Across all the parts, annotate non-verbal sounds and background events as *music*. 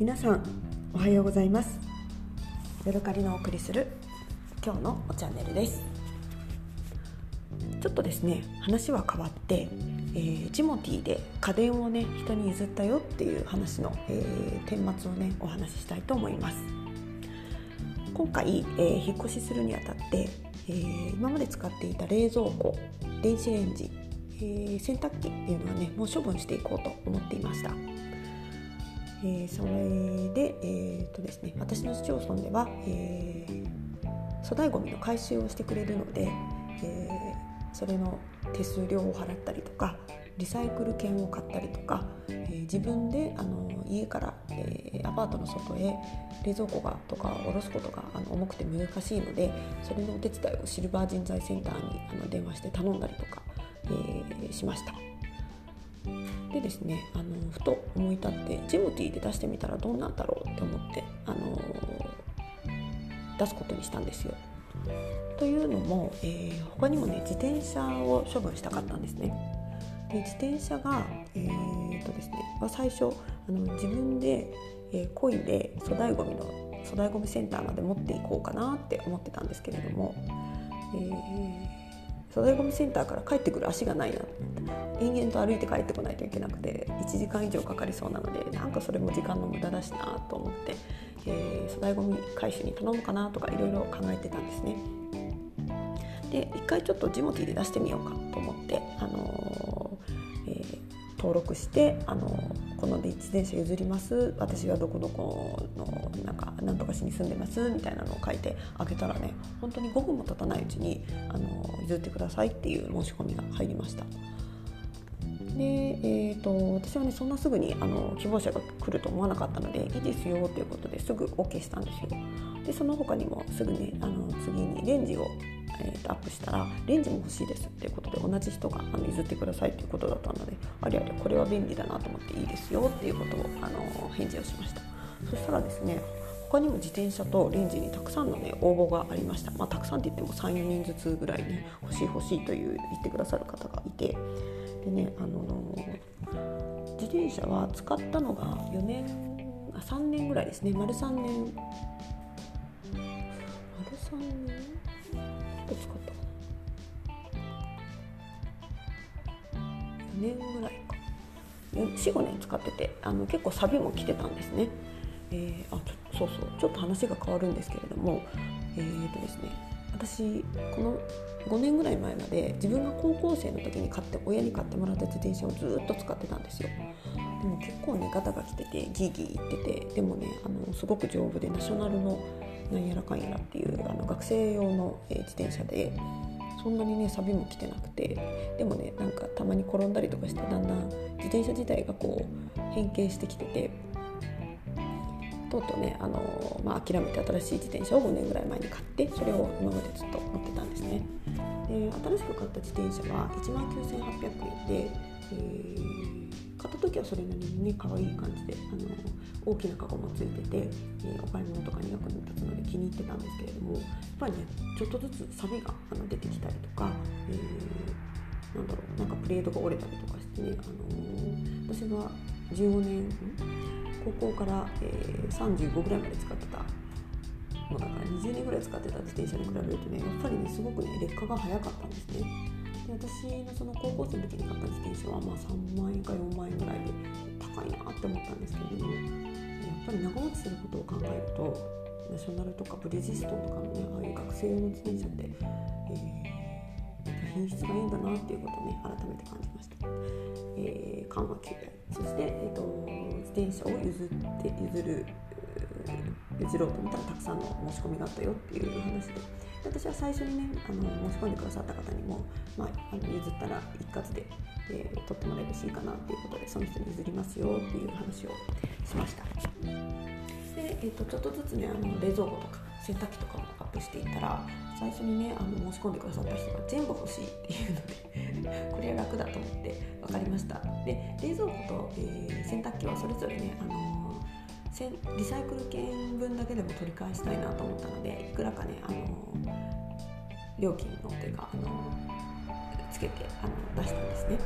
皆さんおはようございます。ヤドカリのお送りする今日のチャンネルです。ちょっとですね話は変わって、えー、ジモティで家電をね人に譲ったよっていう話の、えー、顛末をねお話ししたいと思います。今回、えー、引っ越しするにあたって、えー、今まで使っていた冷蔵庫電子レンジ、えー、洗濯機っていうのはねもう処分していこうと思っていました。えー、それで,、えーとですね、私の市町村では、えー、粗大ごみの回収をしてくれるので、えー、それの手数料を払ったりとかリサイクル券を買ったりとか、えー、自分であの家から、えー、アパートの外へ冷蔵庫がとか下ろすことがあの重くて難しいのでそれのお手伝いをシルバー人材センターにあの電話して頼んだりとか、えー、しました。でですねあのふと思い立ってジモティーで出してみたらどうなんだろうって思って、あの出すことにしたんですよ。というのも、えー、他にもね自転車を処分したかったんですね。で自転車が、えーとですねまあ、最初あの自分で、えー、漕いで粗大ごみの粗大ごみセンターまで持っていこうかなって思ってたんですけれども、えー粗大ごみセンターから帰ってくる足がないな延々と歩いて帰ってこないといけなくて1時間以上かかりそうなのでなんかそれも時間の無駄だしなと思って、えー、粗大ごみ回収に頼むかなとかいろいろ考えてたんですね。で一回ちょっとジモティで出してみようかと思って、あのー、えー、登録してあのこの自転車譲ります私はどこどこのなんかなんとかしに住んでますみたいなのを書いてあげたらね本当に5分も経たないうちにあの譲ってくださいっていう申し込みが入りました。で、えーと、私はねそんなすぐにあの希望者が来ると思わなかったのでいいですよということですぐ OK したんですよ。でその他にもすぐねあの次にレンジをえー、とアップしたらレンジも欲しいですっていうことで同じ人があの譲ってくださいっていうことだったのであれあれこれは便利だなと思っていいですよっていうことをあの返事をしましたそしたらですね他にも自転車とレンジにたくさんのね応募がありました、まあ、たくさんって言っても34人ずつぐらいね欲しい欲しいという言ってくださる方がいてでねあの自転車は使ったのが4年あ3年ぐらいですね。丸3年。丸3年？と使った？かな4年ぐらいか。45年使っててあの結構サビも来てたんですね、えー、あそうそう。ちょっと話が変わるんですけれどもえー、とですね。私この5年ぐらい前まで自分が高校生の時に買って親に買ってもらった自転車をずっと使ってたんですよ。でも結構ねガタが来ててギーギー言っててでもねあのすごく丈夫でナショナルのなんやらかんやらっていうあの学生用の、え、自転車でそんなにねサビも来てなくてでもねなんかたまに転んだりとかしてだんだん自転車自体がこう変形してきててとうとうね、あのまあ、諦めて新しい自転車を5年ぐらい前に買ってそれを今までずっと持ってたんですね。で新しく買った自転車は1万9800円で、えー、買った時はそれなりにね可愛い感じで、あの大きなカゴもついてて、えー、お買い物とかに役に立つので気に入ってたんですけれどもやっぱりねちょっとずつサビがあの出てきたりとか、えー、なんだろうなんかプレートが折れたりとかしてね、あの、私が15年高校から、えー、35ぐらいまで使ってたもうだから20年ぐらい使ってた自転車に比べるとねやっぱりねすごくね劣化が早かったんですね。で私のその高校生の時に買った自転車はまあ3万円か4万円ぐらいで高いなって思ったんですけれどもやっぱり長持ちすることを考えるとナショナルとかブリヂストンとかのねああいう学生用の自転車って、えー、品質がいいんだなっていうことをね改めて感じました。えー、緩和球そして、えーと、自転車を譲って譲る譲ろうと思ったらたくさんの申し込みがあったよっていう話で私は最初にねあの申し込んでくださった方にも、まあ、あの譲ったら一括で、えー、取ってもらえるしいいかなっていうことでその人に譲りますよっていう話をしました。で、えーと、ちょっとずつねあの冷蔵庫とか洗濯機とかもアップしていったら最初にねあの申し込んでくださった人が全部欲しいっていうので *laughs* これは楽だと思って分かりました。で冷蔵庫と、えー、洗濯機はそれぞれね、あのー、リサイクル券分だけでも取り返したいなと思ったのでいくらかね、あのー、料金のというか、あのつけてあの出したんですね。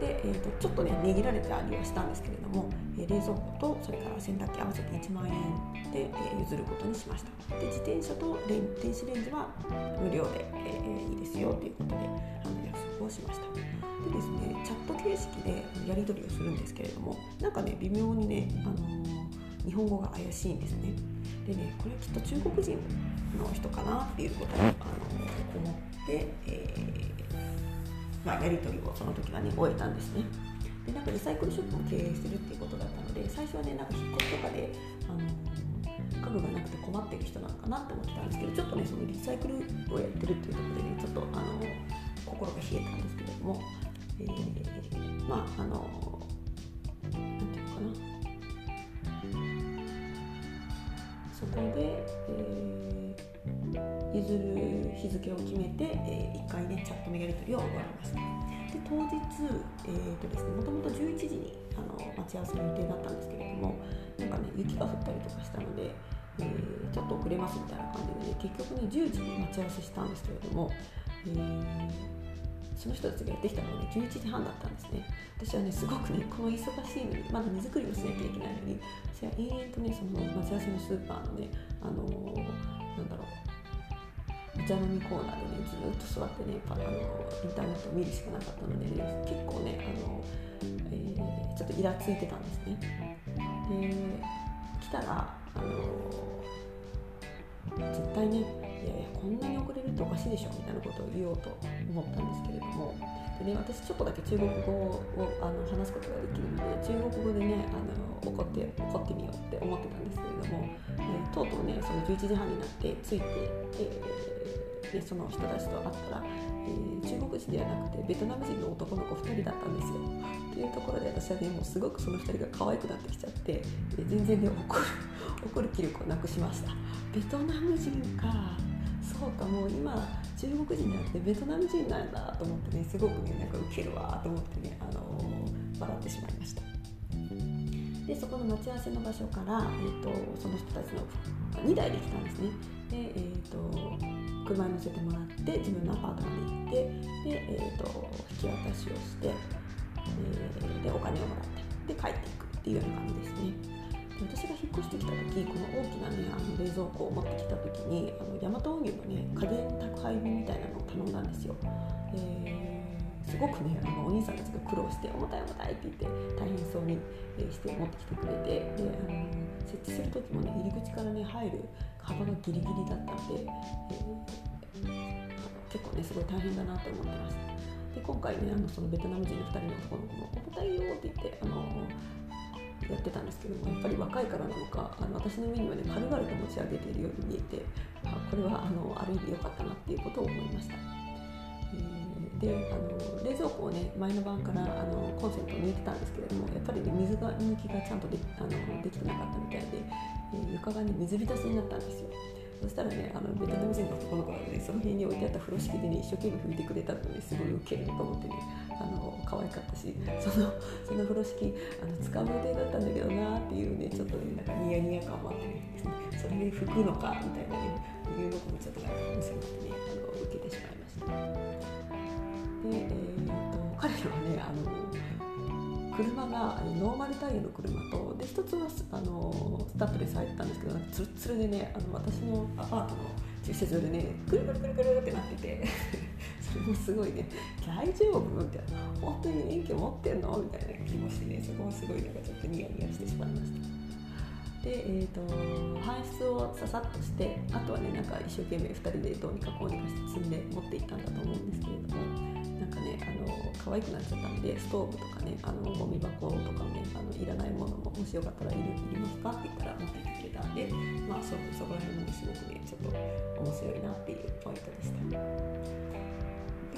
で、えーと、ちょっとね値切られたりはしたんですけれども、えー、冷蔵庫とそれから洗濯機合わせて1万円で、えー、譲ることにしました。で自転車と電子レンジは無料で、えー、いいですよということであの約束をしました。でですねチャット形式でやり取りをするんですけれどもなんかね微妙にね、あの日本語が怪しいんですね。でねこれきっと中国人の人かなっていうことを、あの思って、えー、まあ、やり取りをその時はね終えたんですね。でなんかリサイクルショップを経営するっていうことだったので最初はねなんか引っ越しとかで、あの家具がなくて困ってる人なのかなって思ってたんですけどちょっとねそのリサイクルをやってるっていうところでねちょっとあの心が冷えたんですけれども、えー、まああのなんていうのかな。そこで、えー、譲る日付を決めて、えー、1回ねチャットのやり取りを終わりましたで当日、えーとですね、もともと11時にあの待ち合わせの予定だったんですけれどもなんかね雪が降ったりとかしたので、えー、ちょっと遅れますみたいな感じで、ね、結局ね10時に待ち合わせしたんですけれども、えーその人たちがやってきたのはね11時半だったんですね。私はねすごくねこの忙しいのにまだ荷造りをしなきゃいけないのに私は延々とねその待ち合わせのスーパーのねあのー、なんだろう茶飲みコーナーでねずっと座ってねあのインターネットを見るしかなかったので、ね、結構ねあの、えー、ちょっとイラついてたんですね。で来たらあの絶対ねいやいやこんなに遅れるっておかしいでしょみたいなことを言おうと思ったんですけれども。で、ね、私ちょっとだけ中国語をあの話すことができるので中国語でねあの怒って怒ってみようって思ってたんですけれども、えー、とうとうねその11時半になって着いて、えー、でその人たちと会ったら、えー、中国人ではなくてベトナム人の男の子2人だったんですよ。っていうところで私はねもうすごくその2人が可愛くなってきちゃって、え全然ね怒る *laughs* 怒る気力をなくしました。ベトナム人かそうかもう今中国人じゃなくてベトナム人なんだと思ってねすごくねなんかウケるわと思ってね、あのー、笑ってしまいましたでそこの待ち合わせの場所から、えーと、その人たちの2台で来たんですね。で、えーと、車に乗せてもらって自分のアパートまで行ってで、えーと、引き渡しをして、え、でお金をもらってで帰っていくっていうような感じですね。私が引っ越してきた時この大きなねあの冷蔵庫を持ってきた時にあのヤマト運輸のね家電宅配便みたいなのを頼んだんですよ、え、すごくねあのお兄さんたちが苦労して重たい重たいって言って大変そうに、して持ってきてくれてであの設置する時もね入り口からね入る幅がギリギリだったので、えー、結構ねすごい大変だなと思ってましたで今回ねあのそのベトナム人の2人の男の子も「重たいよ」って言ってあのやってたんですけどもやっぱり若いからなのかあの私の上にはね軽々と持ち上げているように見えてあこれはあのある意味良かったなっていうことを思いました。えー、であの冷蔵庫をね前の晩からあのコンセントを抜いてたんですけれどもやっぱりね水が抜きがちゃんとであのできてなかったみたいで、えー、床がね水浸しになったんですよ。そしたらねあのベトナム人の男の子がねその辺に置いてあった風呂敷でね一生懸命拭いてくれたのですごいウケると思ってねあの可愛かったしそのその風呂敷あの使う予定だったんだけどなっていうねちょっとねなんかニヤニヤ感もあってねそれで拭くのかみたいなねいうのもちょっとなんか見せてねあの受けてしまいました。で、えーと、彼らはねあの車がノーマルタイヤの車とで一つはあのスタッドレス入ってたんですけどつるつるでねあの私のアパートの駐車場でねくるくるくるくるってなってて *laughs* それもすごいね大丈夫？みたいな。本当に免許持ってんの？みたいな気もしてねそこもすごいなんかちょっとニヤニヤしてしまいました。で、えーと、搬出をささっとしてあとはねなんか一生懸命2人でどうにかこうにかして積んで持っていったんだと思うんですけれどもなんかねあの可愛くなっちゃったんでストーブとかねあのゴミ箱とかねあのいらないものももしよかったらいるいりますかって言ったら持ってきてくれたんでまあそそこら辺もねすごくねちょっと面白いなっていうポイントでした。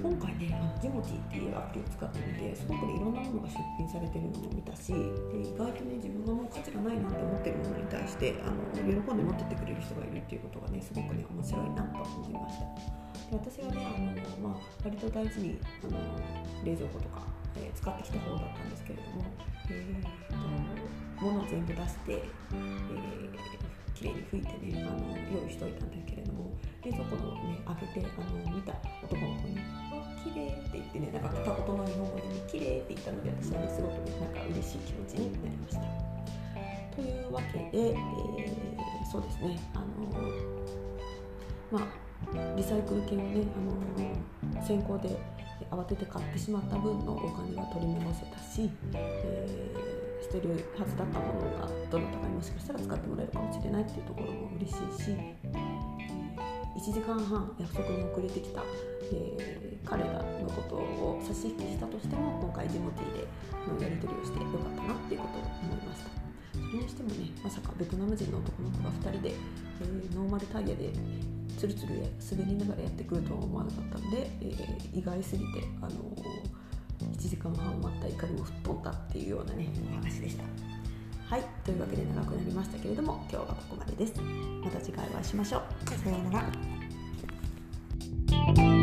今回ねあのジモティっていうアプリを使ってみてすごくねいろんなものが出品されてるのも見たしで意外とね自分がもう価値がないなって思ってるものに対してあの喜んで持ってってくれる人がいるっていうことがねすごくね面白いなと思いました。で私はねあの、まあ、割と大事にあの冷蔵庫とか、えー、使ってきた方だったんですけれども、えーと、物を全部出して、えー、綺麗に拭いてねあの用意しといたんだけれども冷蔵庫のね開けてあの見た男の子に「わ綺麗って言ってねなんか片言の日本語でね「綺麗って言ったので私はねすごくねなんか嬉しい気持ちになりました。というわけで、えー、そうですねあのまあリサイクル系をねあの先行で慌てて買ってしまった分のお金は取り戻せたし、えー、捨てるはずだったものがどなたかにもしかしたら使ってもらえるかもしれないっていうところも嬉しいし、1時間半約束に遅れてきた、えー、彼らのことを差し引きしたとしても今回ジモティーでのやり取りをしてよかったなっていうことを思いました。それにしてもねまさかベトナム人の男の子が2人で、えー、ノーマルタイヤでつるつる滑りながらやってくるとは思わなかったので、えー、意外すぎて、あのー、1時間半待った怒りも吹っ飛んだっていうようなねお話でした。はい。というわけで長くなりましたけれども今日はここまでです。また次回お会いしましょう。さようなら。